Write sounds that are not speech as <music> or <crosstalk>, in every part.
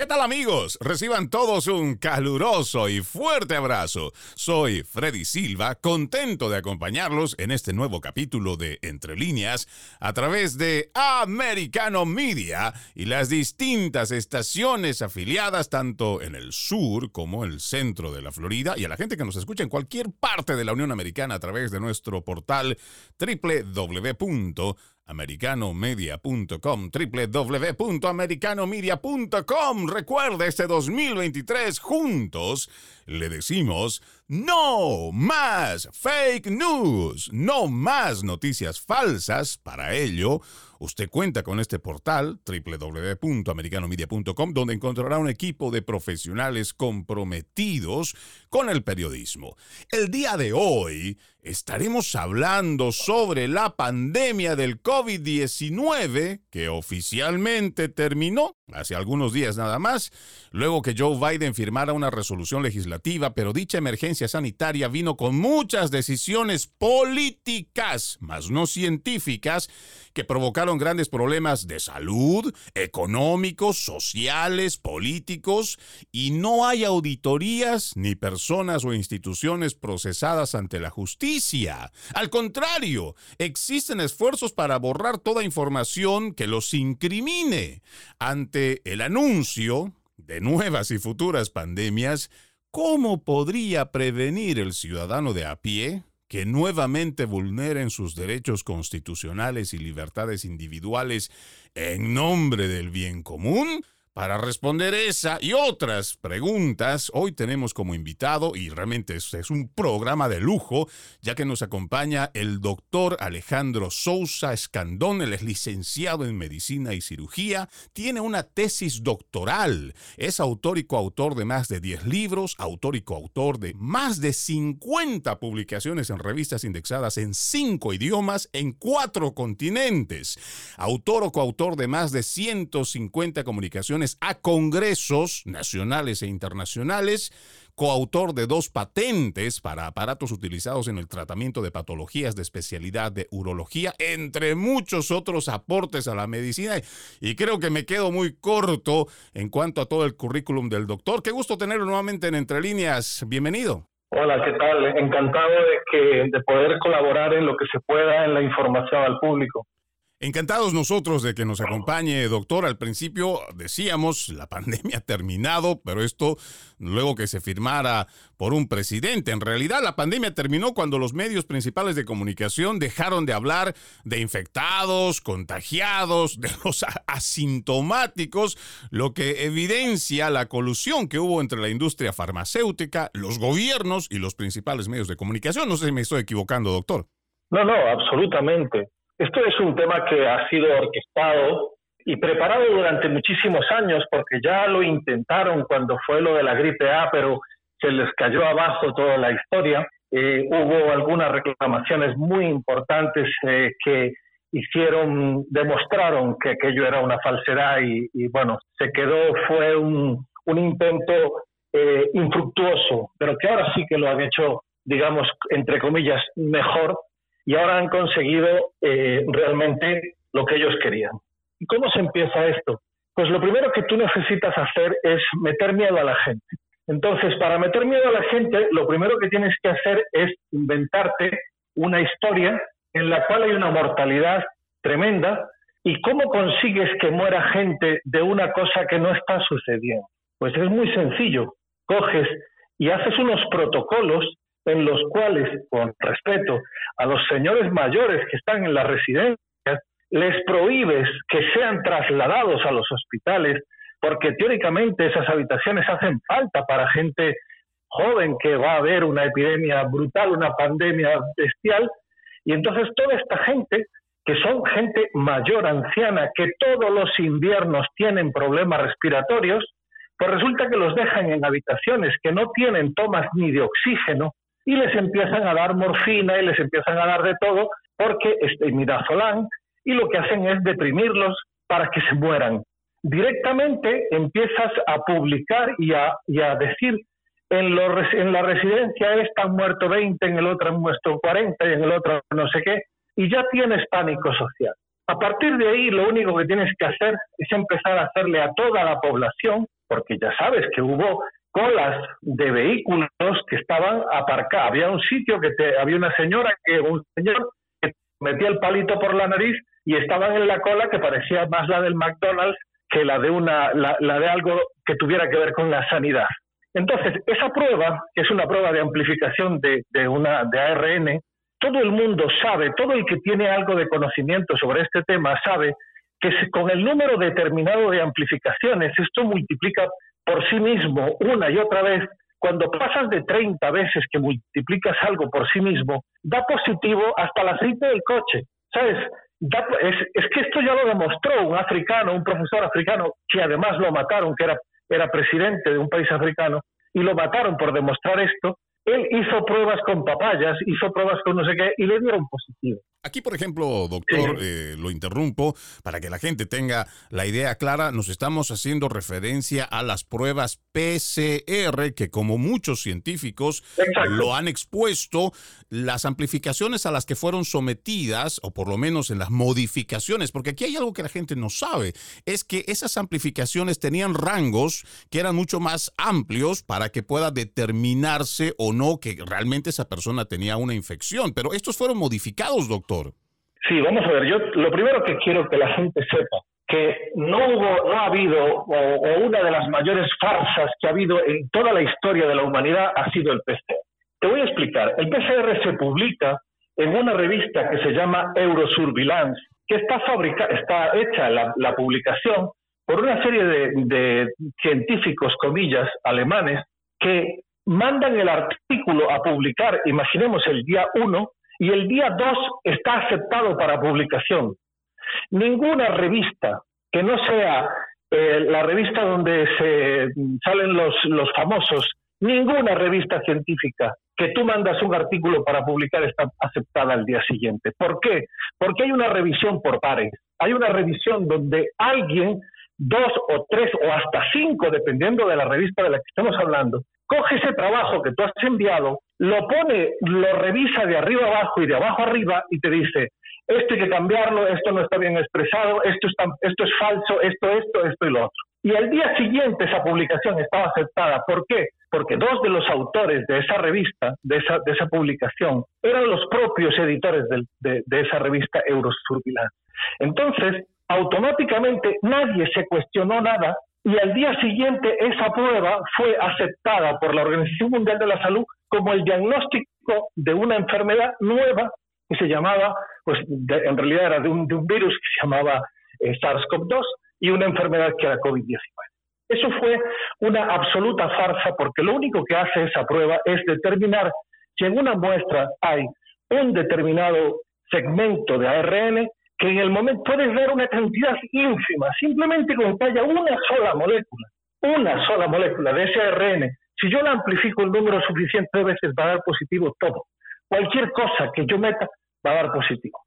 ¿Qué tal amigos? Reciban todos un caluroso y fuerte abrazo. Soy Freddy Silva, contento de acompañarlos en este nuevo capítulo de Entre líneas a través de Americano Media y las distintas estaciones afiliadas tanto en el sur como en el centro de la Florida y a la gente que nos escucha en cualquier parte de la Unión Americana a través de nuestro portal www americanomedia.com, www.americanomedia.com. Recuerda este 2023 juntos le decimos no más fake news, no más noticias falsas. Para ello, usted cuenta con este portal www.americanomedia.com donde encontrará un equipo de profesionales comprometidos con el periodismo. El día de hoy estaremos hablando sobre la pandemia del COVID-19 que oficialmente terminó hace algunos días nada más, luego que Joe Biden firmara una resolución legislativa, pero dicha emergencia sanitaria vino con muchas decisiones políticas, más no científicas, que provocaron grandes problemas de salud, económicos, sociales, políticos, y no hay auditorías ni personas o instituciones procesadas ante la justicia. Al contrario, existen esfuerzos para borrar toda información que los incrimine. Ante el anuncio de nuevas y futuras pandemias, ¿cómo podría prevenir el ciudadano de a pie que nuevamente vulneren sus derechos constitucionales y libertades individuales en nombre del bien común? Para responder esa y otras preguntas, hoy tenemos como invitado, y realmente es, un programa de lujo, ya que nos acompaña el doctor Alejandro Sousa Escandón, él es licenciado en Medicina y Cirugía, tiene una tesis doctoral, es autor y coautor de más de 10 libros, autor y coautor de más de 50 publicaciones en revistas indexadas en 5 idiomas en 4 continentes, autor o coautor de más de 150 comunicaciones a congresos nacionales e internacionales, coautor de dos patentes para aparatos utilizados en el tratamiento de patologías de especialidad de urología, entre muchos otros aportes a la medicina. Y creo que me quedo muy corto en cuanto a todo el currículum del doctor. Qué gusto tenerlo nuevamente en Entre Líneas. Bienvenido. Hola, ¿qué tal? Encantado de, que, de poder colaborar en lo que se pueda en la información al público. Encantados nosotros de que nos acompañe, doctor. Al principio decíamos, la pandemia ha terminado, pero esto luego que se firmara por un presidente. En realidad, la pandemia terminó cuando los medios principales de comunicación dejaron de hablar de infectados, contagiados, de los asintomáticos, lo que evidencia la colusión que hubo entre la industria farmacéutica, los gobiernos y los principales medios de comunicación. No sé si me estoy equivocando, doctor. No, no, absolutamente. Esto es un tema que ha sido orquestado y preparado durante muchísimos años, porque ya lo intentaron cuando fue lo de la gripe A, pero se les cayó abajo toda la historia. Eh, hubo algunas reclamaciones muy importantes eh, que hicieron, demostraron que aquello era una falsedad y, bueno, se quedó, fue un, un intento eh, infructuoso, pero que ahora sí que lo han hecho, digamos, entre comillas, mejor y ahora han conseguido eh, realmente lo que ellos querían. ¿Y cómo se empieza esto? Pues lo primero que tú necesitas hacer es meter miedo a la gente. Entonces, para meter miedo a la gente, lo primero que tienes que hacer es inventarte una historia en la cual hay una mortalidad tremenda y cómo consigues que muera gente de una cosa que no está sucediendo. Pues es muy sencillo. Coges y haces unos protocolos en los cuales, con respeto a los señores mayores que están en las residencias, les prohíbes que sean trasladados a los hospitales, porque teóricamente esas habitaciones hacen falta para gente joven que va a haber una epidemia brutal, una pandemia bestial, y entonces toda esta gente, que son gente mayor, anciana, que todos los inviernos tienen problemas respiratorios, pues resulta que los dejan en habitaciones que no tienen tomas ni de oxígeno, y les empiezan a dar morfina y les empiezan a dar de todo porque este midazolam y lo que hacen es deprimirlos para que se mueran. Directamente empiezas a publicar y a, decir en, lo, en la residencia esta han muerto 20, en el otro han muerto 40 y en el otro no sé qué, y ya tienes pánico social. A partir de ahí lo único que tienes que hacer es empezar a hacerle a toda la población porque ya sabes que hubo colas de vehículos que estaban aparcados. Había un sitio que te, había una señora que un señor que metía el palito por la nariz y estaban en la cola que parecía más la del McDonald's que la de una la, la de algo que tuviera que ver con la sanidad. Entonces, esa prueba, que es una prueba de amplificación de, de, una, de ARN, todo el mundo sabe, todo el que tiene algo de conocimiento sobre este tema sabe que con el número determinado de amplificaciones esto multiplica por sí mismo una y otra vez. Cuando pasas de 30 veces que multiplicas algo por sí mismo, da positivo hasta el aceite del coche. ¿Sabes? es, es, que esto ya lo demostró un africano, un profesor africano, que además lo mataron, que era, era presidente de un país africano, y lo mataron por demostrar esto. Él hizo pruebas con papayas, hizo pruebas con no sé qué, y le dieron positivo. Aquí, por ejemplo, doctor, eh, lo interrumpo para que la gente tenga la idea clara. Nos estamos haciendo referencia a las pruebas PCR, que como muchos científicos lo han expuesto, las amplificaciones a las que fueron sometidas, o por lo menos en las modificaciones, porque aquí hay algo que la gente no sabe, es que esas amplificaciones tenían rangos que eran mucho más amplios para que pueda determinarse o no que realmente esa persona tenía una infección. Pero estos fueron modificados, doctor. Sí, vamos a ver, yo lo primero que quiero que la gente sepa que no hubo, no ha habido, o, una de las mayores farsas que ha habido en toda la historia de la humanidad ha sido el PCR. Te voy a explicar. El PCR se publica en una revista que se llama Eurosurveillance, que está, fabrica, está hecha la, la publicación por una serie de, de científicos, comillas, alemanes, que mandan el artículo a publicar, imaginemos el día 1, y el día 2 está aceptado para publicación. Ninguna revista que no sea eh, la revista donde se salen los, los famosos, ninguna revista científica que tú mandas un artículo para publicar está aceptada al día siguiente. ¿Por qué? Porque hay una revisión por pares. Hay una revisión donde alguien, dos o tres o hasta cinco, dependiendo de la revista de la que estamos hablando, coge ese trabajo que tú has enviado, lo pone, lo revisa de arriba abajo y de abajo arriba y te dice, esto hay que cambiarlo, esto no está bien expresado, esto, está, esto es falso, esto, esto, esto y lo otro. Y al día siguiente esa publicación estaba aceptada. ¿Por qué? Porque dos de los autores de esa revista, de esa, de esa publicación, eran los propios editores de, de, esa revista Eurosurveillance. Entonces, automáticamente nadie se cuestionó nada y al día siguiente esa prueba fue aceptada por la Organización Mundial de la Salud como el diagnóstico de una enfermedad nueva que se llamaba, pues en realidad era de un, virus que se llamaba eh, SARS-CoV-2 y una enfermedad que era COVID-19. Eso fue una absoluta farsa porque lo único que hace esa prueba es determinar si en una muestra hay un determinado segmento de ARN que en el momento puedes ver una cantidad ínfima, simplemente con haya una sola molécula, una sola molécula de ese ARN, si yo la amplifico el número suficiente de veces va a dar positivo todo. Cualquier cosa que yo meta va a dar positivo.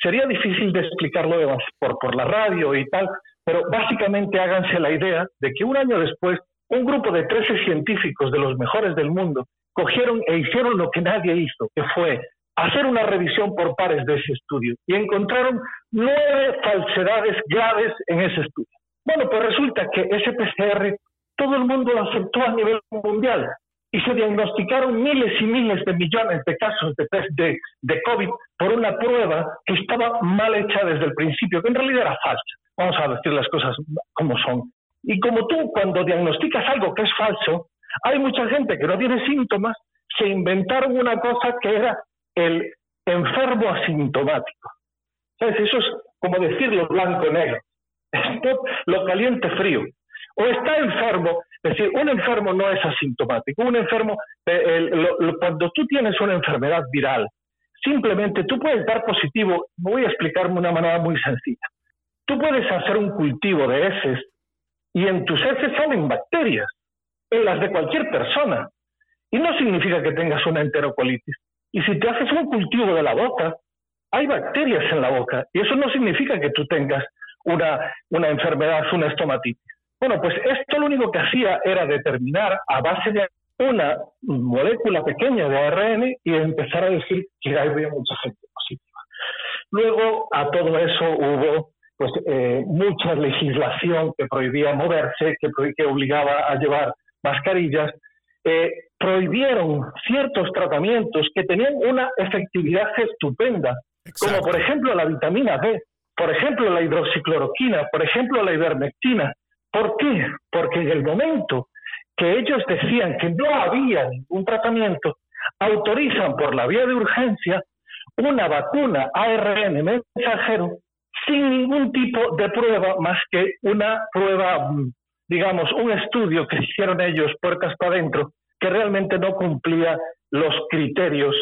Sería difícil de explicarlo por, por la radio y tal, pero básicamente háganse la idea de que un año después un grupo de 13 científicos de los mejores del mundo cogieron e hicieron lo que nadie hizo, que fue hacer una revisión por pares de ese estudio y encontraron nueve falsedades graves en ese estudio. Bueno, pues resulta que ese PCR todo el mundo lo aceptó a nivel mundial y se diagnosticaron miles y miles de millones de casos de, de, de COVID por una prueba que estaba mal hecha desde el principio, que en realidad era falsa. Vamos a decir las cosas como son. Y como tú cuando diagnosticas algo que es falso, hay mucha gente que no tiene síntomas, se inventaron una cosa que era el enfermo asintomático. ¿Sabes? Eso es como decirlo blanco-negro. <laughs> Lo caliente-frío. O está enfermo, es decir, un enfermo no es asintomático. Un enfermo, eh, cuando tú tienes una enfermedad viral, simplemente tú puedes dar positivo. Voy a explicarme de una manera muy sencilla. Tú puedes hacer un cultivo de heces y en tus heces salen bacterias, en las de cualquier persona. Y no significa que tengas una enterocolitis. Y si te haces un cultivo de la boca, hay bacterias en la boca. Y eso no significa que tú tengas una, una enfermedad, una estomatitis. Bueno, pues esto lo único que hacía era determinar a base de una molécula pequeña de ARN y empezar a decir que había mucha gente positiva. Luego a todo eso hubo pues eh, mucha legislación que prohibía moverse, que, que obligaba a llevar mascarillas, eh, prohibieron ciertos tratamientos que tenían una efectividad estupenda, como por ejemplo la vitamina D, por ejemplo la hidroxicloroquina, por ejemplo la ivermectina. ¿Por qué? Porque en el momento que ellos decían que no había ningún tratamiento, autorizan por la vía de urgencia una vacuna ARN mensajero sin ningún tipo de prueba más que una prueba, digamos, un estudio que hicieron ellos puertas para adentro, que realmente no cumplía los criterios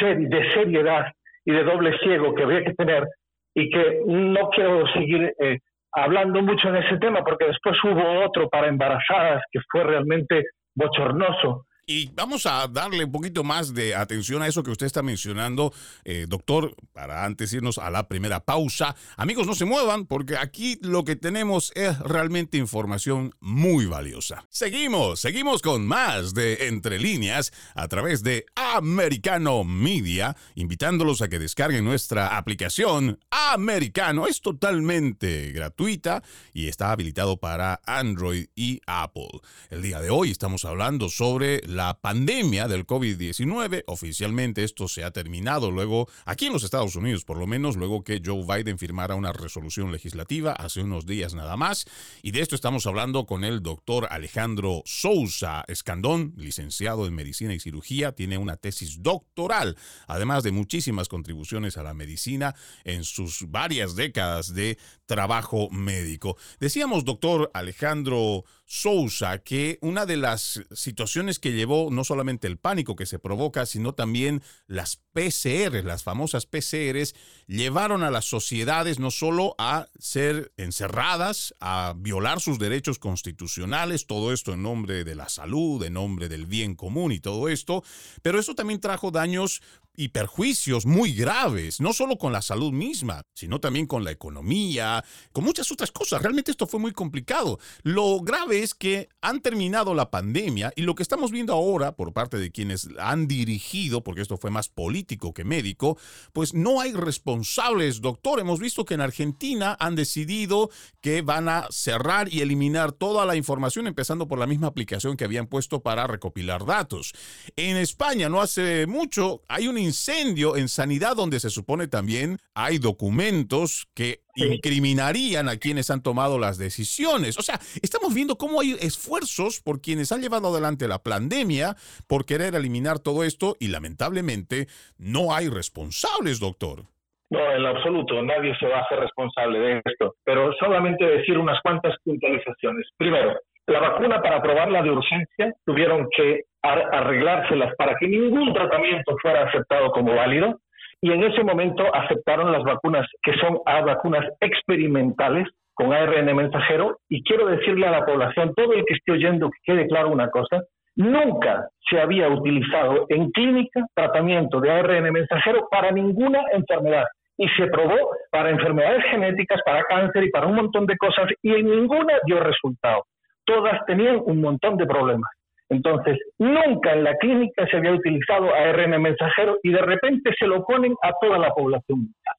de seriedad y de doble ciego que había que tener y que no quiero seguir eh, hablando mucho en ese tema porque después hubo otro para embarazadas que fue realmente bochornoso y vamos a darle un poquito más de atención a eso que usted está mencionando, eh, doctor, para antes irnos a la primera pausa. Amigos, no se muevan porque aquí lo que tenemos es realmente información muy valiosa. Seguimos, seguimos con más de Entre líneas a través de Americano Media, invitándolos a que descarguen nuestra aplicación Americano. Es totalmente gratuita y está habilitado para Android y Apple. El día de hoy estamos hablando sobre la pandemia del COVID-19. Oficialmente esto se ha terminado luego, aquí en los Estados Unidos por lo menos, luego que Joe Biden firmara una resolución legislativa hace unos días nada más. Y de esto estamos hablando con el doctor Alejandro Sousa Escandón, licenciado en Medicina y Cirugía, tiene una tesis doctoral, además de muchísimas contribuciones a la medicina en sus varias décadas de trabajo médico. Decíamos, doctor Alejandro Sousa, que una de las situaciones que llevó no solamente el pánico que se provoca, sino también las PCR, las famosas PCRs, llevaron a las sociedades no solo a ser encerradas, a violar sus derechos constitucionales, todo esto en nombre de la salud, en nombre del bien común y todo esto, pero eso también trajo daños y perjuicios muy graves, no solo con la salud misma, sino también con la economía, con muchas otras cosas. Realmente esto fue muy complicado. Lo grave es que han terminado la pandemia y lo que estamos viendo ahora por parte de quienes han dirigido, porque esto fue más político que médico, pues no hay responsables, doctor. Hemos visto que en Argentina han decidido que van a cerrar y eliminar toda la información, empezando por la misma aplicación que habían puesto para recopilar datos. En España, no hace mucho, hay un incendio en sanidad donde se supone también hay documentos que incriminarían a quienes han tomado las decisiones. O sea, estamos viendo cómo hay esfuerzos por quienes han llevado adelante la pandemia por querer eliminar todo esto y lamentablemente no hay responsables, doctor. No, en absoluto, nadie se va a hacer responsable de esto, pero solamente decir unas cuantas puntualizaciones. Primero, la vacuna para probarla de urgencia tuvieron que arreglárselas para que ningún tratamiento fuera aceptado como válido y en ese momento aceptaron las vacunas que son vacunas experimentales con ARN mensajero y quiero decirle a la población, todo el que esté oyendo, que quede claro una cosa, nunca se había utilizado en clínica tratamiento de ARN mensajero para ninguna enfermedad y se probó para enfermedades genéticas, para cáncer y para un montón de cosas y en ninguna dio resultado. Todas tenían un montón de problemas. Entonces, nunca en la clínica se había utilizado ARN mensajero y de repente se lo ponen a toda la población mundial.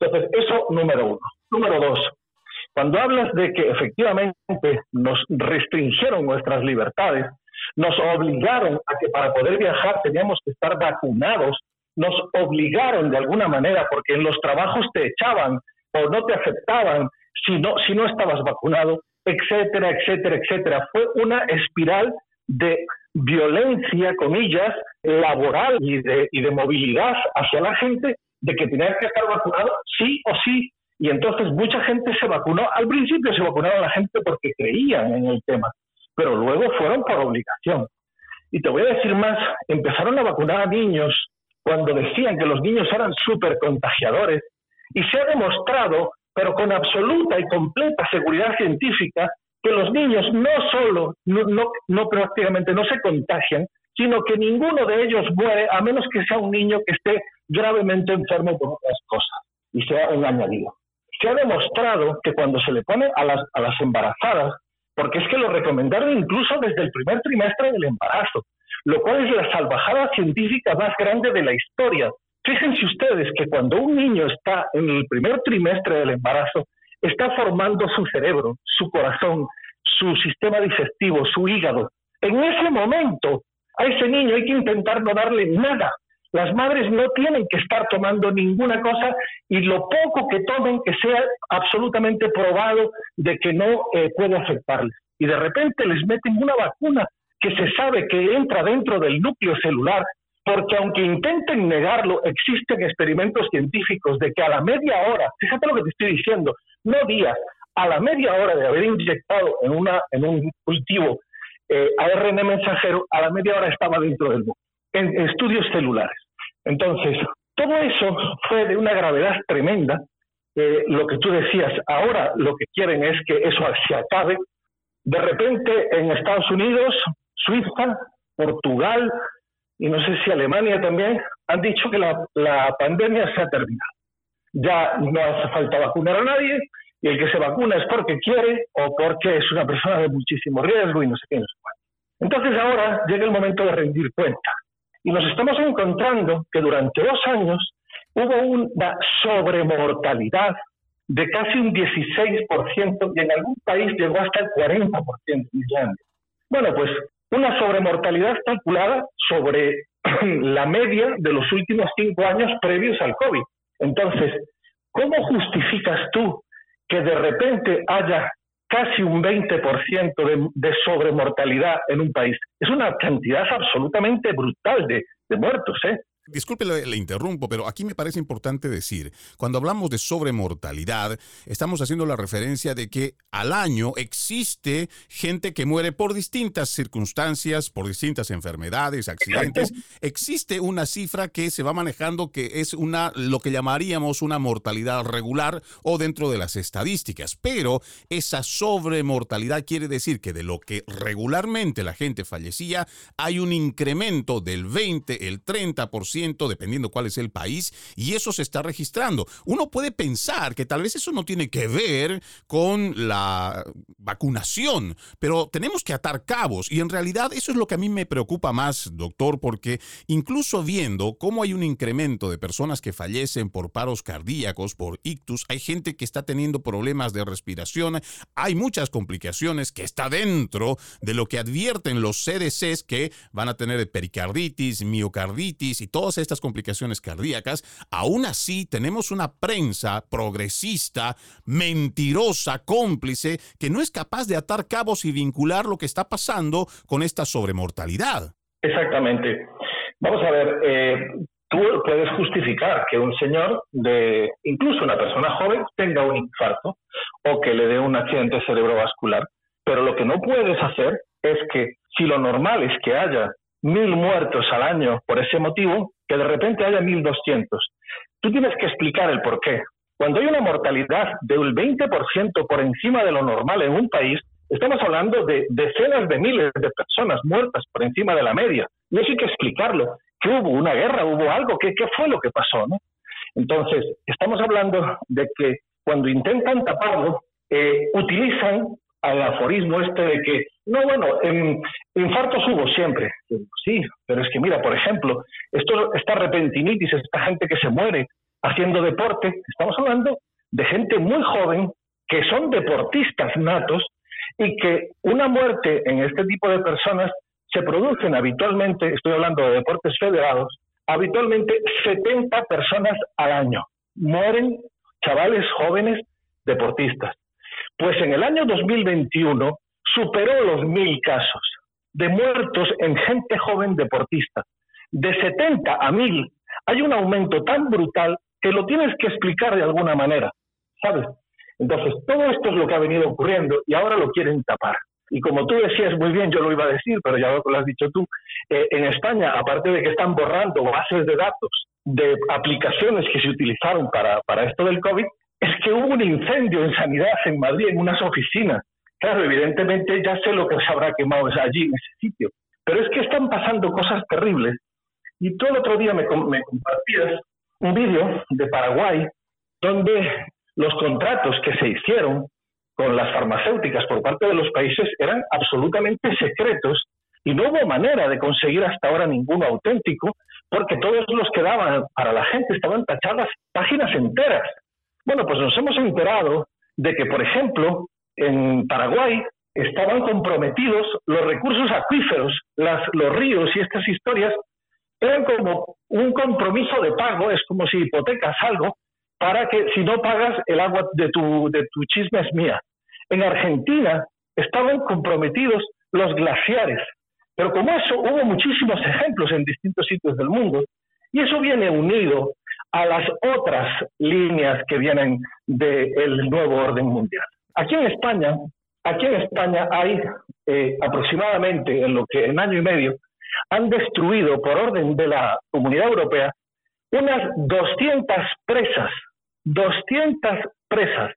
Entonces, eso número uno. Número dos, cuando hablas de que efectivamente nos restringieron nuestras libertades, nos obligaron a que para poder viajar teníamos que estar vacunados, nos obligaron de alguna manera porque en los trabajos te echaban o no te aceptaban si no, si no estabas vacunado, etcétera, etcétera, etcétera. Fue una espiral de violencia, comillas, laboral y de, y de movilidad hacia la gente, de que tenían que estar vacunados sí o sí. Y entonces mucha gente se vacunó. Al principio se vacunaba la gente porque creían en el tema, pero luego fueron por obligación. Y te voy a decir más, empezaron a vacunar a niños cuando decían que los niños eran súper contagiadores y se ha demostrado, pero con absoluta y completa seguridad científica, que los niños no solo, no, no, prácticamente no se contagian, sino que ninguno de ellos muere a menos que sea un niño que esté gravemente enfermo por otras cosas y sea un añadido. Se ha demostrado que cuando se le pone a las, a las embarazadas, porque es que lo recomendaron incluso desde el primer trimestre del embarazo, lo cual es la salvajada científica más grande de la historia. Fíjense ustedes que cuando un niño está en el primer trimestre del embarazo, está formando su cerebro, su corazón, su sistema digestivo, su hígado. En ese momento, a ese niño hay que intentar no darle nada. Las madres no tienen que estar tomando ninguna cosa y lo poco que tomen que sea absolutamente probado de que no eh, puede afectarles. Y de repente les meten una vacuna que se sabe que entra dentro del núcleo celular, porque aunque intenten negarlo, existen experimentos científicos de que a la media hora, fíjate lo que te estoy diciendo, no días, a la media hora de haber inyectado en, una, en un cultivo eh, ARN mensajero, a la media hora estaba dentro del núcleo, en estudios celulares. Entonces, todo eso fue de una gravedad tremenda. Eh, lo que tú decías, ahora lo que quieren es que eso se acabe. De repente en Estados Unidos, Suiza, Portugal y no sé si Alemania también han dicho que la pandemia se ha terminado. Ya no hace falta vacunar a nadie y el que se vacuna es porque quiere o porque es una persona de muchísimo riesgo y no sé qué. Entonces ahora llega el momento de rendir cuenta. Y nos estamos encontrando que durante dos años hubo una sobremortalidad de casi un 16% y en algún país llegó hasta el 40% en Islandia. Bueno, pues una sobremortalidad calculada sobre <clears throat> la media de los últimos cinco años previos al COVID. Entonces, ¿cómo justificas tú que de repente haya casi un 20% de, de sobremortalidad en un país. Es una cantidad absolutamente brutal de, de muertos, ¿eh? Disculpe, le, interrumpo, pero aquí me parece importante decir, cuando hablamos de sobremortalidad, estamos haciendo la referencia de que al año existe gente que muere por distintas circunstancias, por distintas enfermedades, accidentes. Existe una cifra que se va manejando que es una lo que llamaríamos una mortalidad regular o dentro de las estadísticas, pero esa sobremortalidad quiere decir que de lo que regularmente la gente fallecía, hay un incremento del 20, el 30% dependiendo cuál es el país, y eso se está registrando. Uno puede pensar que tal vez eso no tiene que ver con la vacunación, pero tenemos que atar cabos, y en realidad eso es lo que a mí me preocupa más, doctor, porque incluso viendo cómo hay un incremento de personas que fallecen por paros cardíacos, por ictus, hay gente que está teniendo problemas de respiración, hay muchas complicaciones que está dentro de lo que advierten los CDCs que van a tener pericarditis, miocarditis y todo estas complicaciones cardíacas, aún así tenemos una prensa progresista, mentirosa, cómplice, que no es capaz de atar cabos y vincular lo que está pasando con esta sobremortalidad. Exactamente. Vamos a ver, eh, tú puedes justificar que un señor, de incluso una persona joven, tenga un infarto o que le dé un accidente cerebrovascular, pero lo que no puedes hacer es que si lo normal es que haya mil muertos al año por ese motivo, que de repente haya 1.200. Tú tienes que explicar el por qué. Cuando hay una mortalidad del 20% por encima de lo normal en un país, estamos hablando de decenas de miles de personas muertas por encima de la media. Y eso hay que explicarlo. ¿Qué hubo? ¿Una guerra? ¿Hubo algo? ¿Qué, qué fue lo que pasó? ¿no? Entonces, estamos hablando de que cuando intentan taparlo, eh, utilizan al aforismo este de que, no, bueno, en, infartos hubo siempre. Sí, pero es que mira, por ejemplo, esto, esta repentinitis, esta gente que se muere haciendo deporte, estamos hablando de gente muy joven que son deportistas natos y que una muerte en este tipo de personas se producen habitualmente, estoy hablando de deportes federados, habitualmente 70 personas al año. Mueren chavales jóvenes deportistas. Pues en el año 2021 superó los mil casos de muertos en gente joven deportista. De 70 a mil hay un aumento tan brutal que lo tienes que explicar de alguna manera, ¿sabes? Entonces, todo esto es lo que ha venido ocurriendo y ahora lo quieren tapar. Y como tú decías muy bien, yo lo iba a decir, pero ya lo has dicho tú, eh, en España, aparte de que están borrando bases de datos de aplicaciones que se utilizaron para, para esto del COVID, es que hubo un incendio en sanidad en Madrid, en unas oficinas. Claro, evidentemente ya sé lo que se habrá quemado allí, en ese sitio. Pero es que están pasando cosas terribles. Y todo el otro día me, me compartías un vídeo de Paraguay donde los contratos que se hicieron con las farmacéuticas por parte de los países eran absolutamente secretos y no hubo manera de conseguir hasta ahora ninguno auténtico porque todos los que daban para la gente estaban tachadas páginas enteras. Bueno, pues nos hemos enterado de que, por ejemplo, en Paraguay estaban comprometidos los recursos acuíferos, las, los ríos y estas historias eran como un compromiso de pago, es como si hipotecas algo, para que si no pagas el agua de tu, de tu chisme es mía. En Argentina estaban comprometidos los glaciares, pero como eso hubo muchísimos ejemplos en distintos sitios del mundo, y eso viene unido a las otras líneas que vienen del nuevo orden mundial. Aquí en España, aquí en España hay eh, aproximadamente en lo que en año y medio han destruido por orden de la Comunidad Europea unas 200 presas, 200 presas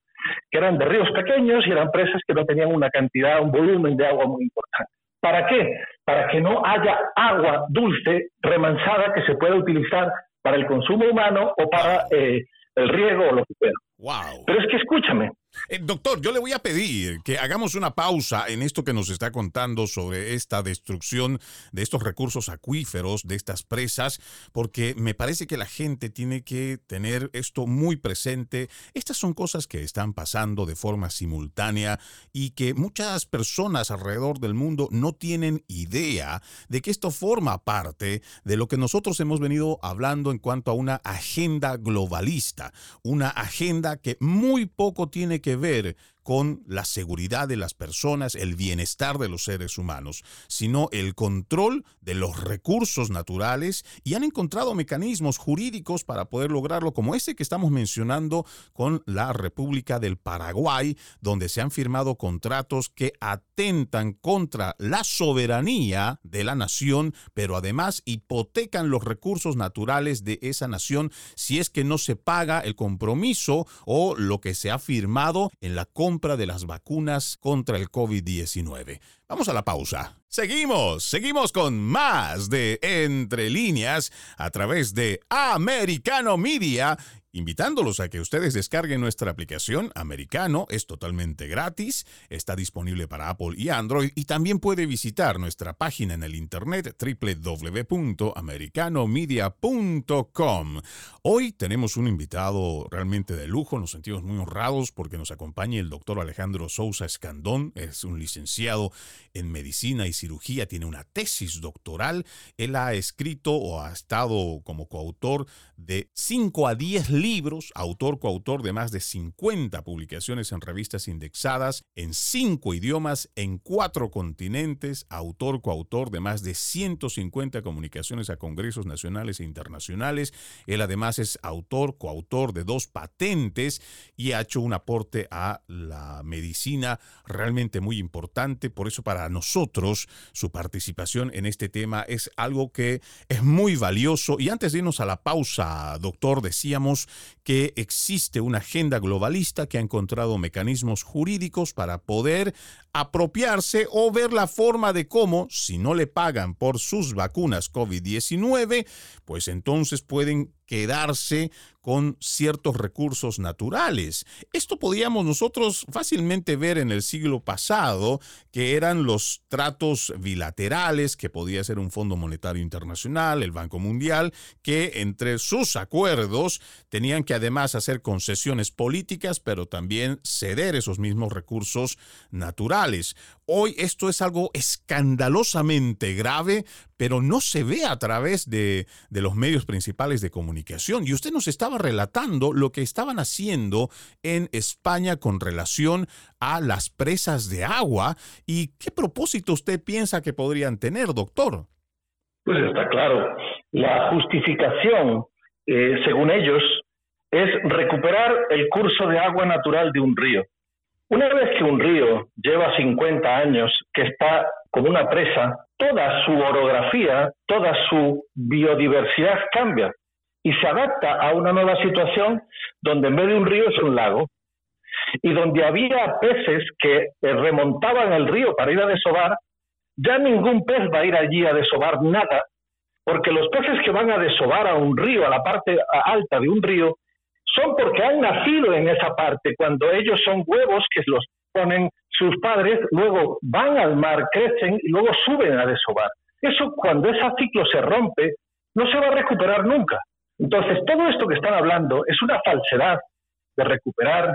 que eran de ríos pequeños y eran presas que no tenían una cantidad, un volumen de agua muy importante. ¿Para qué? Para que no haya agua dulce remansada que se pueda utilizar para el consumo humano o para eh, el riego o lo que sea. Wow. Pero es que escúchame, eh, doctor, yo le voy a pedir que hagamos una pausa en esto que nos está contando sobre esta destrucción de estos recursos acuíferos, de estas presas, porque me parece que la gente tiene que tener esto muy presente. Estas son cosas que están pasando de forma simultánea y que muchas personas alrededor del mundo no tienen idea de que esto forma parte de lo que nosotros hemos venido hablando en cuanto a una agenda globalista, una agenda que muy poco tiene que ver con la seguridad de las personas, el bienestar de los seres humanos, sino el control de los recursos naturales y han encontrado mecanismos jurídicos para poder lograrlo, como ese que estamos mencionando con la República del Paraguay, donde se han firmado contratos que atentan contra la soberanía de la nación, pero además hipotecan los recursos naturales de esa nación si es que no se paga el compromiso o lo que se ha firmado en la compra de las vacunas contra el COVID-19. Vamos a la pausa. Seguimos, seguimos con más de Entre líneas a través de Americano Media invitándolos a que ustedes descarguen nuestra aplicación Americano, es totalmente gratis, está disponible para Apple y Android y también puede visitar nuestra página en el internet www.americanomedia.com. Hoy tenemos un invitado realmente de lujo, nos sentimos muy honrados porque nos acompaña el doctor Alejandro Sousa Escandón, es un licenciado en medicina y cirugía, tiene una tesis doctoral, él ha escrito o ha estado como coautor de 5 a 10 libros, autor coautor de más de 50 publicaciones en revistas indexadas en 5 idiomas en 4 continentes, autor coautor de más de 150 comunicaciones a congresos nacionales e internacionales. Él además es autor coautor de dos patentes y ha hecho un aporte a la medicina realmente muy importante. Por eso para nosotros su participación en este tema es algo que es muy valioso. Y antes de irnos a la pausa, doctor, decíamos que existe una agenda globalista que ha encontrado mecanismos jurídicos para poder apropiarse o ver la forma de cómo, si no le pagan por sus vacunas COVID-19, pues entonces pueden quedarse con ciertos recursos naturales. Esto podíamos nosotros fácilmente ver en el siglo pasado, que eran los tratos bilaterales, que podía ser un Fondo Monetario Internacional, el Banco Mundial, que entre sus acuerdos tenían que además hacer concesiones políticas, pero también ceder esos mismos recursos naturales. Hoy esto es algo escandalosamente grave, pero no se ve a través de, los medios principales de comunicación y usted nos estaba relatando lo que estaban haciendo en España con relación a las presas de agua y qué propósito usted piensa que podrían tener, doctor. Pues está claro. La justificación, eh, según ellos, es recuperar el curso de agua natural de un río. Una vez que un río lleva 50 años que está como una presa, toda su orografía, toda su biodiversidad cambia y se adapta a una nueva situación donde en vez de un río es un lago y donde había peces que remontaban el río para ir a desovar, ya ningún pez va a ir allí a desovar nada, porque los peces que van a desovar a un río, a la parte alta de un río, son porque han nacido en esa parte, cuando ellos son huevos que los ponen sus padres, luego van al mar, crecen y luego suben a desovar. Eso cuando ese ciclo se rompe, no se va a recuperar nunca. Entonces, todo esto que están hablando es una falsedad de recuperar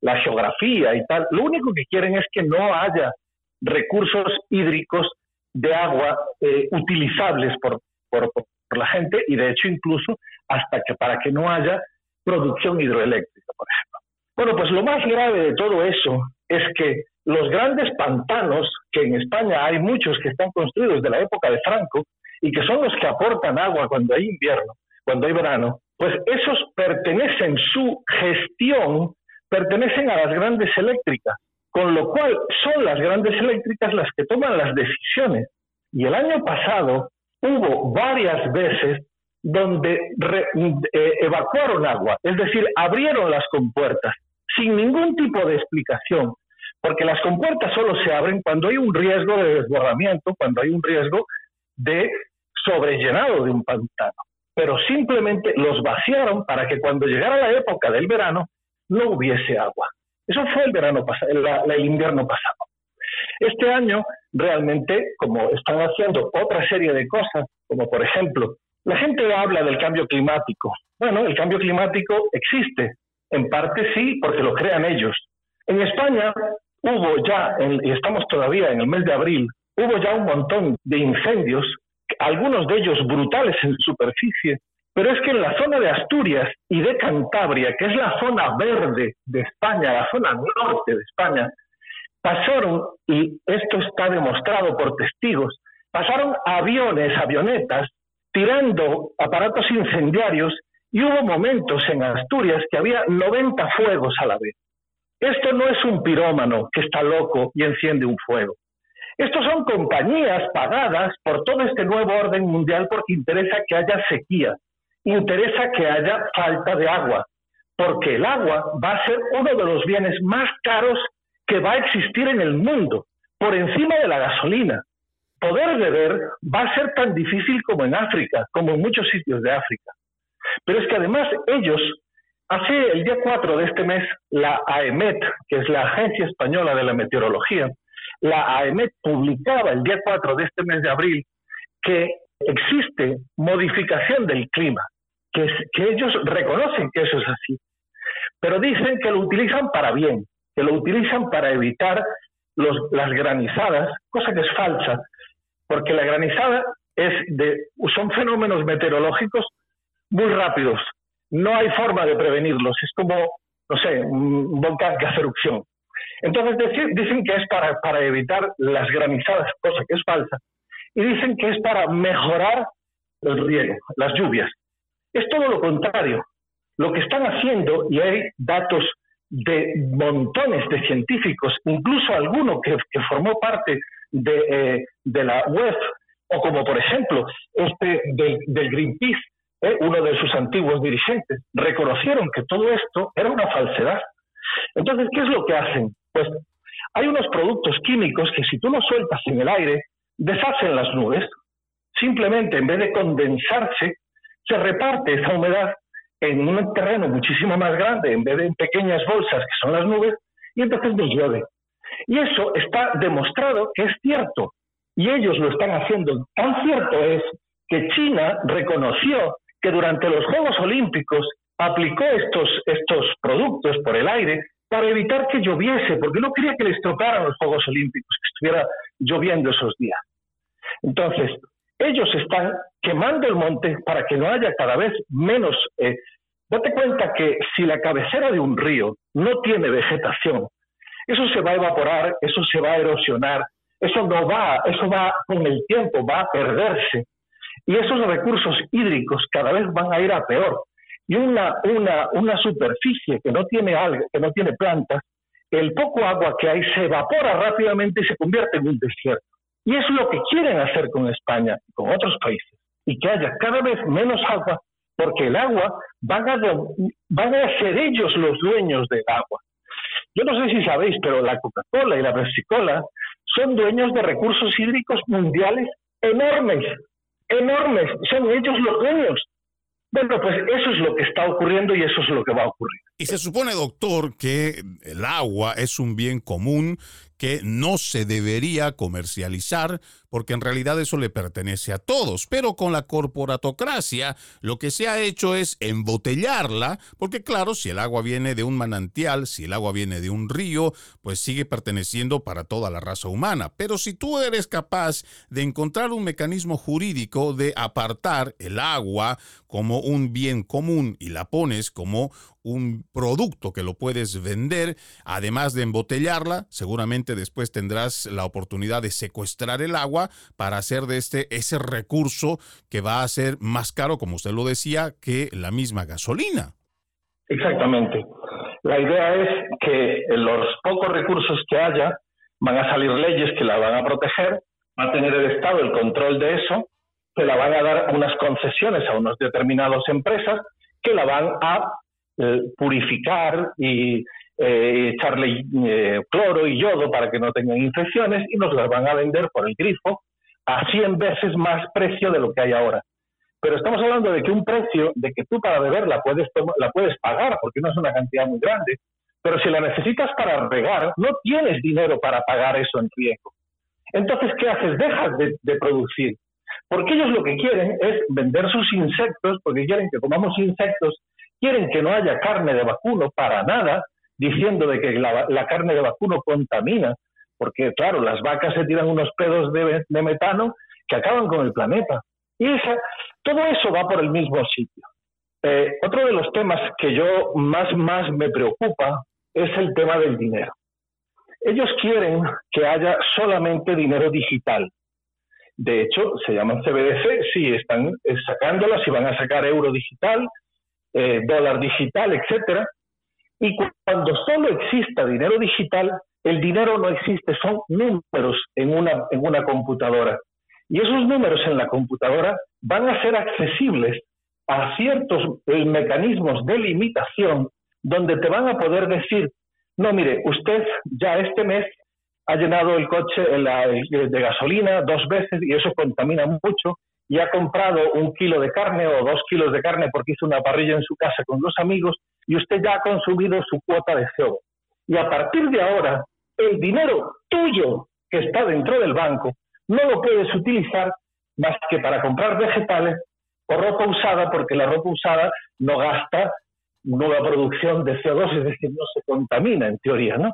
la geografía y tal. Lo único que quieren es que no haya recursos hídricos de agua eh, utilizables por, por, la gente y de hecho incluso hasta que para que no haya producción hidroeléctrica, por ejemplo. Bueno, pues lo más grave de todo eso es que los grandes pantanos, que en España hay muchos que están construidos de la época de Franco y que son los que aportan agua cuando hay invierno, cuando hay verano, pues esos pertenecen, su gestión pertenecen a las grandes eléctricas, con lo cual son las grandes eléctricas las que toman las decisiones. Y el año pasado hubo varias veces donde eh, evacuaron agua, es decir, abrieron las compuertas sin ningún tipo de explicación, porque las compuertas solo se abren cuando hay un riesgo de desbordamiento, cuando hay un riesgo de sobrellenado de un pantano. Pero simplemente los vaciaron para que cuando llegara la época del verano no hubiese agua. Eso fue el verano pasado, el invierno pasado. Este año realmente, como están haciendo otra serie de cosas, como por ejemplo, la gente habla del cambio climático. Bueno, el cambio climático existe, en parte sí, porque lo crean ellos. En España hubo ya, y estamos todavía en el mes de abril, hubo ya un montón de incendios, algunos de ellos brutales en superficie, pero es que en la zona de Asturias y de Cantabria, que es la zona verde de España, la zona norte de España, pasaron, y esto está demostrado por testigos, pasaron aviones, avionetas, tirando aparatos incendiarios y hubo momentos en Asturias que había 90 fuegos a la vez. Esto no es un pirómano que está loco y enciende un fuego. Estos son compañías pagadas por todo este nuevo orden mundial porque interesa que haya sequía, interesa que haya falta de agua, porque el agua va a ser uno de los bienes más caros que va a existir en el mundo, por encima de la gasolina. Poder beber va a ser tan difícil como en África, como en muchos sitios de África. Pero es que además ellos, hace el día 4 de este mes, la AEMET, que es la Agencia Española de la Meteorología, la AEMET publicaba el día 4 de este mes de abril que existe modificación del clima, que, que ellos reconocen que eso es así, pero dicen que lo utilizan para bien, que lo utilizan para evitar las granizadas, cosa que es falsa, porque la granizada es de, son fenómenos meteorológicos muy rápidos. No hay forma de prevenirlos. Es como, no sé, un volcán que hace erupción. Entonces dicen que es para, para evitar las granizadas, cosa que es falsa. Y dicen que es para mejorar el riego, las lluvias. Es todo lo contrario. Lo que están haciendo, y hay datos de montones de científicos, incluso alguno que, formó parte de, eh, de, la web, o como por ejemplo este del, Greenpeace, eh, uno de sus antiguos dirigentes, reconocieron que todo esto era una falsedad. Entonces, ¿qué es lo que hacen? Pues hay unos productos químicos que si tú los sueltas en el aire, deshacen las nubes. Simplemente, en vez de condensarse, se reparte esa humedad en un terreno muchísimo más grande, en vez de en pequeñas bolsas que son las nubes, y entonces nos llueve. Y eso está demostrado que es cierto, y ellos lo están haciendo. Tan cierto es que China reconoció que durante los Juegos Olímpicos aplicó estos, estos productos por el aire para evitar que lloviese, porque no quería que le estropearan los Juegos Olímpicos, que estuviera lloviendo esos días. Entonces, ellos están quemando el monte para que no haya cada vez menos. Eh, date cuenta que si la cabecera de un río no tiene vegetación, eso se va a evaporar, eso se va a erosionar, eso no va, eso va con el tiempo, va a perderse. Y esos recursos hídricos cada vez van a ir a peor. Y una, una, una superficie que no tiene algas, que no tiene plantas, el poco agua que hay se evapora rápidamente y se convierte en un desierto. Y es lo que quieren hacer con España y con otros países. Y que haya cada vez menos agua, porque el agua van a, van a ser ellos los dueños del agua. Yo no sé si sabéis, pero la Coca-Cola y la Pepsi-Cola son dueños de recursos hídricos mundiales enormes, enormes. Son ellos los dueños. Bueno, pues eso es lo que está ocurriendo y eso es lo que va a ocurrir. Y se supone, doctor, que el agua es un bien común que no se debería comercializar porque en realidad eso le pertenece a todos. Pero con la corporatocracia lo que se ha hecho es embotellarla, porque claro, si el agua viene de un manantial, si el agua viene de un río, pues sigue perteneciendo para toda la raza humana. Pero si tú eres capaz de encontrar un mecanismo jurídico de apartar el agua como un bien común y la pones como un producto que lo puedes vender, además de embotellarla, seguramente después tendrás la oportunidad de secuestrar el agua para hacer de este ese recurso que va a ser más caro, como usted lo decía, que la misma gasolina. Exactamente. La idea es que los pocos recursos que haya van a salir leyes que la van a proteger, va a tener el Estado el control de eso, que la van a dar unas concesiones a unas determinadas empresas que la van a eh, purificar y eh, echarle eh, cloro y yodo para que no tengan infecciones y nos las van a vender por el grifo a 100 veces más precio de lo que hay ahora. Pero estamos hablando de que un precio, de que tú para beberla puedes, la puedes pagar, porque no es una cantidad muy grande, pero si la necesitas para regar, no tienes dinero para pagar eso en riesgo. Entonces, ¿qué haces? Dejas de, de producir. Porque ellos lo que quieren es vender sus insectos, porque quieren que comamos insectos, quieren que no haya carne de vacuno para nada, diciendo de que la, carne de vacuno contamina, porque claro, las vacas se tiran unos pedos de, metano que acaban con el planeta. Y esa, todo eso va por el mismo sitio. Eh, otro de los temas que yo más, más me preocupa es el tema del dinero. Ellos quieren que haya solamente dinero digital. De hecho, se llaman CBDC, sí, están sacándolas y van a sacar euro digital, eh, dólar digital, etcétera, y cuando solo exista dinero digital, el dinero no existe, son números en una, en una computadora. Y esos números en la computadora van a ser accesibles a ciertos eh, mecanismos de limitación donde te van a poder decir, no, mire, usted ya este mes ha llenado el coche de gasolina dos veces y eso contamina mucho y ha comprado un kilo de carne o dos kilos de carne porque hizo una parrilla en su casa con dos amigos y usted ya ha consumido su cuota de CO. Y a partir de ahora, el dinero tuyo que está dentro del banco no lo puedes utilizar más que para comprar vegetales o ropa usada, porque la ropa usada no gasta nueva producción de CO2, es decir, no se contamina en teoría, ¿no?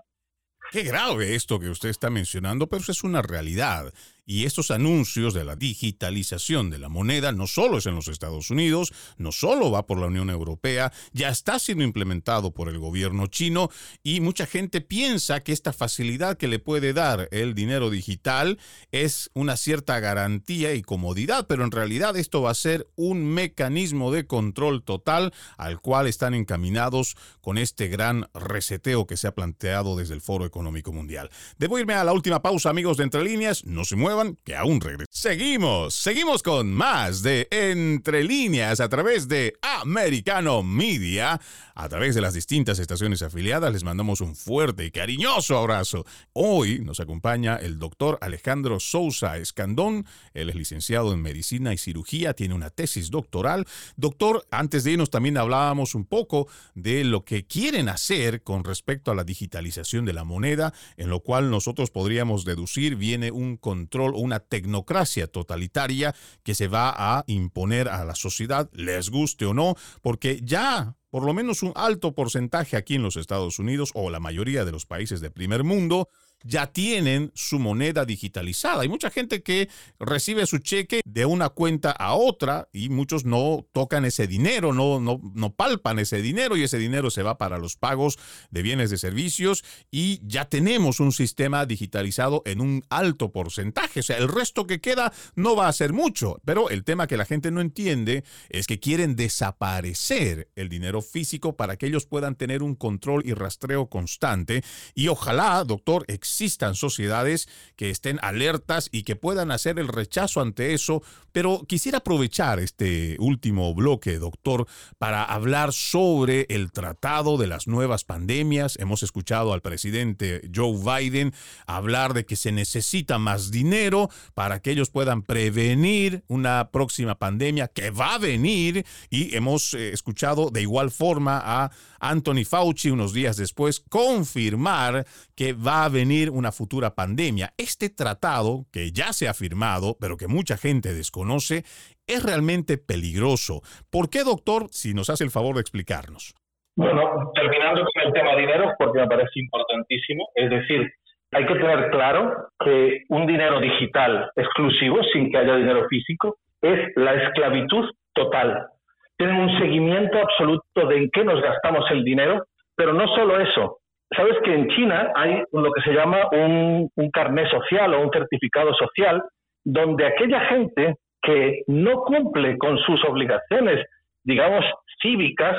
Qué grave esto que usted está mencionando, pero eso es una realidad. Y estos anuncios de la digitalización de la moneda no solo es en los Estados Unidos, no solo va por la Unión Europea, ya está siendo implementado por el gobierno chino y mucha gente piensa que esta facilidad que le puede dar el dinero digital es una cierta garantía y comodidad, pero en realidad esto va a ser un mecanismo de control total al cual están encaminados con este gran reseteo que se ha planteado desde el Foro Económico Mundial. Debo irme a la última pausa, amigos de Entre Líneas, no se muevan que aún. Seguimos, seguimos con más de Entre Líneas a través de Americano Media. A través de las distintas estaciones afiliadas les mandamos un fuerte y cariñoso abrazo. Hoy nos acompaña el doctor Alejandro Sousa Escandón. Él es licenciado en Medicina y Cirugía, tiene una tesis doctoral. Doctor, antes de irnos también hablábamos un poco de lo que quieren hacer con respecto a la digitalización de la moneda, en lo cual nosotros podríamos deducir viene un control o una tecnocracia totalitaria que se va a imponer a la sociedad, les guste o no, porque ya por lo menos un alto porcentaje aquí en los Estados Unidos o la mayoría de los países de primer mundo ya tienen su moneda digitalizada. Hay mucha gente que recibe su cheque de una cuenta a otra y muchos no tocan ese dinero, no, no, no palpan ese dinero y ese dinero se va para los pagos de bienes de servicios y ya tenemos un sistema digitalizado en un alto porcentaje. O sea, el resto que queda no va a ser mucho, pero el tema que la gente no entiende es que quieren desaparecer el dinero físico para que ellos puedan tener un control y rastreo constante y ojalá, doctor, existan sociedades que estén alertas y que puedan hacer el rechazo ante eso. Pero quisiera aprovechar este último bloque, doctor, para hablar sobre el tratado de las nuevas pandemias. Hemos escuchado al presidente Joe Biden hablar de que se necesita más dinero para que ellos puedan prevenir una próxima pandemia que va a venir y hemos eh, escuchado de igual forma a Anthony Fauci unos días después confirmar que va a venir una futura pandemia. Este tratado, que ya se ha firmado, pero que mucha gente desconoce, es realmente peligroso. ¿Por qué, doctor, si nos hace el favor de explicarnos? Bueno, terminando con el tema dinero, porque me parece importantísimo, es decir, hay que tener claro que un dinero digital exclusivo, sin que haya dinero físico, es la esclavitud total. Tienen un seguimiento absoluto de en qué nos gastamos el dinero, pero no solo eso. Sabes que en China hay lo que se llama un, un carné social o un certificado social, donde aquella gente que no cumple con sus obligaciones, digamos, cívicas,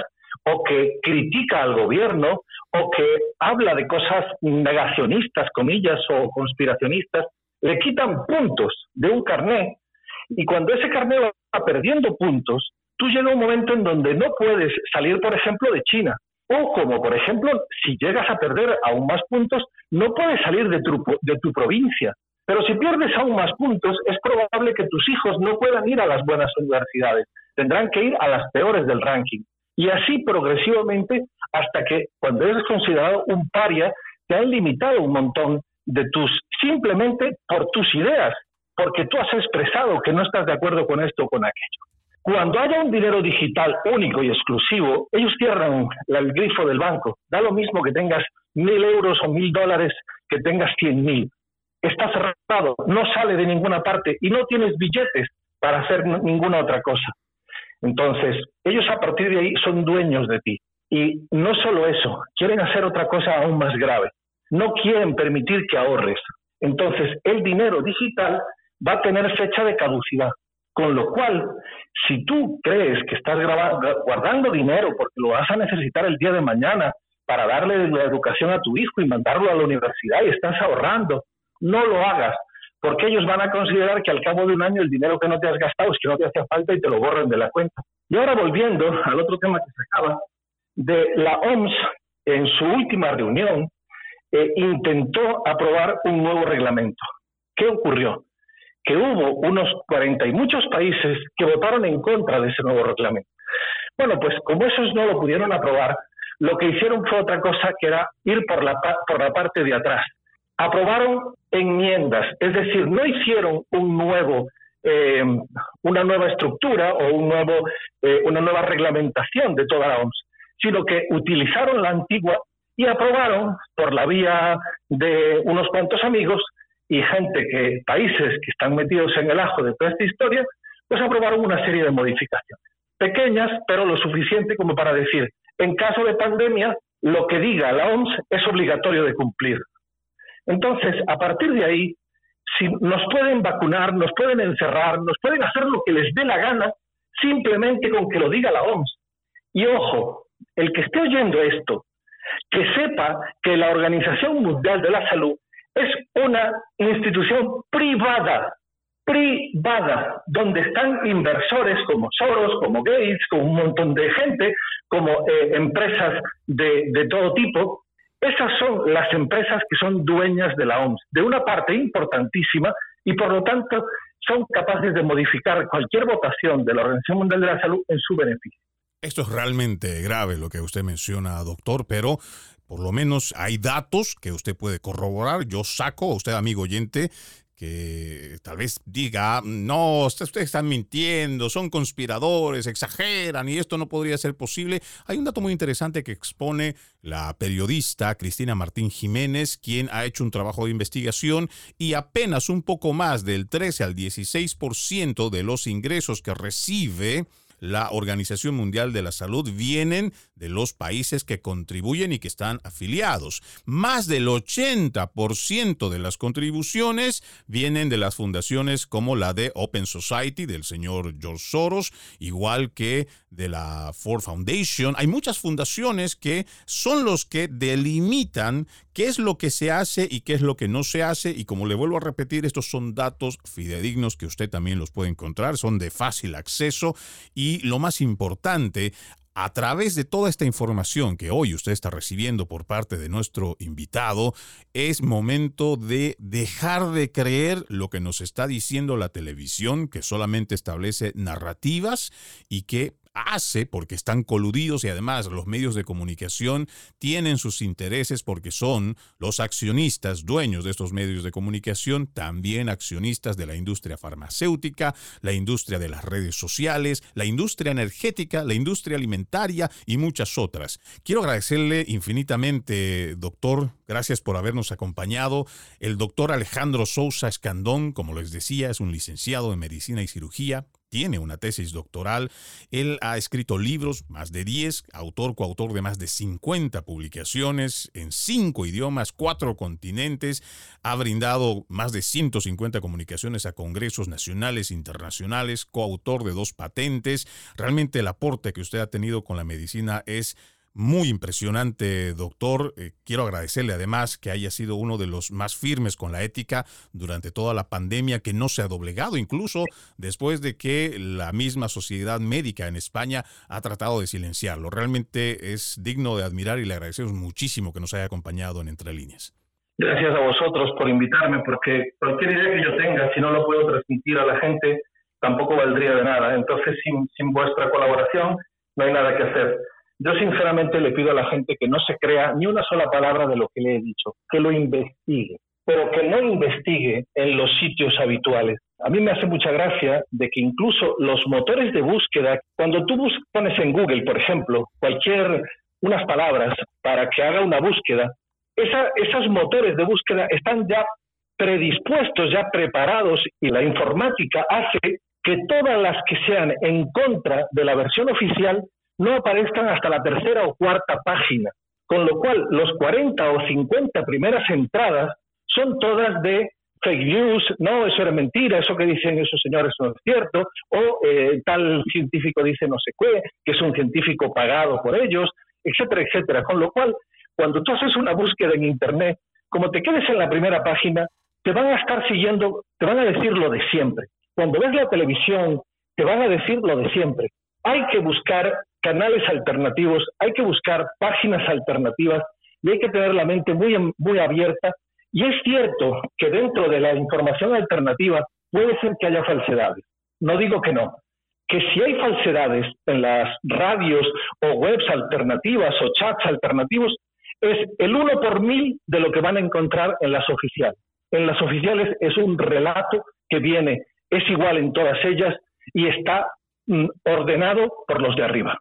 o que critica al gobierno, o que habla de cosas negacionistas, comillas, o conspiracionistas, le quitan puntos de un carné y cuando ese carné va perdiendo puntos, tú llega un momento en donde no puedes salir, por ejemplo, de China. O como, por ejemplo, si llegas a perder aún más puntos, no puedes salir de tu, de tu provincia. Pero si pierdes aún más puntos, es probable que tus hijos no puedan ir a las buenas universidades. Tendrán que ir a las peores del ranking. Y así progresivamente hasta que cuando eres considerado un paria, te han limitado un montón de tus, simplemente por tus ideas, porque tú has expresado que no estás de acuerdo con esto o con aquello. Cuando haya un dinero digital único y exclusivo, ellos cierran el grifo del banco. Da lo mismo que tengas mil euros o mil dólares que tengas cien mil. Está cerrado, no sale de ninguna parte y no tienes billetes para hacer ninguna otra cosa. Entonces, ellos a partir de ahí son dueños de ti. Y no solo eso, quieren hacer otra cosa aún más grave. No quieren permitir que ahorres. Entonces, el dinero digital va a tener fecha de caducidad. Con lo cual, si tú crees que estás guardando dinero porque lo vas a necesitar el día de mañana para darle la educación a tu hijo y mandarlo a la universidad y estás ahorrando, no lo hagas, porque ellos van a considerar que al cabo de un año el dinero que no te has gastado es que no te hace falta y te lo borran de la cuenta. Y ahora volviendo al otro tema que se acaba, de la OMS en su última reunión eh, intentó aprobar un nuevo reglamento. ¿Qué ocurrió? Que hubo unos 40 y muchos países que votaron en contra de ese nuevo reglamento. Bueno, pues como esos no lo pudieron aprobar, lo que hicieron fue otra cosa que era ir por la, por la parte de atrás. Aprobaron enmiendas, es decir, no hicieron un nuevo, eh, una nueva estructura o un nuevo, eh, una nueva reglamentación de toda la OMS, sino que utilizaron la antigua y aprobaron por la vía de unos cuantos amigos y gente que, países que están metidos en el ajo de toda esta historia, pues aprobaron una serie de modificaciones. Pequeñas, pero lo suficiente como para decir, en caso de pandemia, lo que diga la OMS es obligatorio de cumplir. Entonces, a partir de ahí, si nos pueden vacunar, nos pueden encerrar, nos pueden hacer lo que les dé la gana, simplemente con que lo diga la OMS. Y ojo, el que esté oyendo esto, que sepa que la Organización Mundial de la Salud es una institución privada, privada, donde están inversores como Soros, como Gates, como un montón de gente, como eh, empresas de, de todo tipo. Esas son las empresas que son dueñas de la OMS, de una parte importantísima, y por lo tanto son capaces de modificar cualquier votación de la Organización Mundial de la Salud en su beneficio. Esto es realmente grave lo que usted menciona, doctor, pero por lo menos hay datos que usted puede corroborar. Yo saco a usted, amigo oyente, que tal vez diga, no, ustedes están mintiendo, son conspiradores, exageran y esto no podría ser posible. Hay un dato muy interesante que expone la periodista Cristina Martín Jiménez, quien ha hecho un trabajo de investigación y apenas un poco más del 13 al 16% de los ingresos que recibe la Organización Mundial de la Salud vienen de los países que contribuyen y que están afiliados. Más del 80% de las contribuciones vienen de las fundaciones como la de Open Society del señor George Soros, igual que de la Ford Foundation. Hay muchas fundaciones que son los que delimitan qué es lo que se hace y qué es lo que no se hace. Y como le vuelvo a repetir, estos son datos fidedignos que usted también los puede encontrar, son de fácil acceso y lo más importante, a través de toda esta información que hoy usted está recibiendo por parte de nuestro invitado, es momento de dejar de creer lo que nos está diciendo la televisión, que solamente establece narrativas y que hace porque están coludidos y además los medios de comunicación tienen sus intereses porque son los accionistas, dueños de estos medios de comunicación, también accionistas de la industria farmacéutica, la industria de las redes sociales, la industria energética, la industria alimentaria y muchas otras. Quiero agradecerle infinitamente, doctor, gracias por habernos acompañado. El doctor Alejandro Sousa Escandón, como les decía, es un licenciado en medicina y cirugía, tiene una tesis doctoral. Él ha escrito libros, más de 10, autor, coautor de más de 50 publicaciones en cinco idiomas, cuatro continentes. Ha brindado más de 150 comunicaciones a congresos nacionales e internacionales, coautor de dos patentes. Realmente el aporte que usted ha tenido con la medicina es muy impresionante, doctor. Eh, quiero agradecerle además que haya sido uno de los más firmes con la ética durante toda la pandemia, que no se ha doblegado, incluso después de que la misma sociedad médica en España ha tratado de silenciarlo. Realmente es digno de admirar y le agradecemos muchísimo que nos haya acompañado en Entre Líneas. Gracias a vosotros por invitarme, porque cualquier idea que yo tenga, si no lo puedo transmitir a la gente, tampoco valdría de nada. Entonces, sin, sin vuestra colaboración, no hay nada que hacer. Yo sinceramente le pido a la gente que no se crea ni una sola palabra de lo que le he dicho, que lo investigue, pero que no investigue en los sitios habituales. A mí me hace mucha gracia de que incluso los motores de búsqueda, cuando tú pones en Google, por ejemplo, cualquier unas palabras para que haga una búsqueda, esos motores de búsqueda están ya predispuestos, ya preparados y la informática hace que todas las que sean en contra de la versión oficial no aparezcan hasta la tercera o cuarta página, con lo cual los 40 o 50 primeras entradas son todas de fake news, no, eso era mentira, eso que dicen esos señores no es cierto, o eh, tal científico dice no sé qué, que es un científico pagado por ellos, etcétera, etcétera. Con lo cual, cuando tú haces una búsqueda en Internet, como te quedes en la primera página, te van a estar siguiendo, te van a decir lo de siempre. Cuando ves la televisión, te van a decir lo de siempre. Hay que buscar canales alternativos, hay que buscar páginas alternativas y hay que tener la mente muy, muy abierta. Y es cierto que dentro de la información alternativa puede ser que haya falsedades. No digo que no. Que si hay falsedades en las radios o webs alternativas o chats alternativos, es el uno por mil de lo que van a encontrar en las oficiales. En las oficiales es un relato que viene, es igual en todas ellas y está mm, ordenado por los de arriba.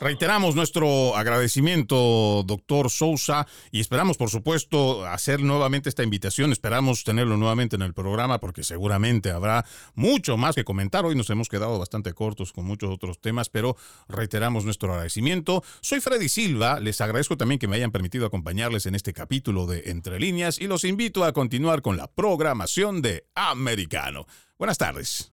Reiteramos nuestro agradecimiento, doctor Sousa, y esperamos, por supuesto, hacer nuevamente esta invitación. Esperamos tenerlo nuevamente en el programa porque seguramente habrá mucho más que comentar. Hoy nos hemos quedado bastante cortos con muchos otros temas, pero reiteramos nuestro agradecimiento. Soy Freddy Silva, les agradezco también que me hayan permitido acompañarles en este capítulo de Entre Líneas y los invito a continuar con la programación de Americano. Buenas tardes.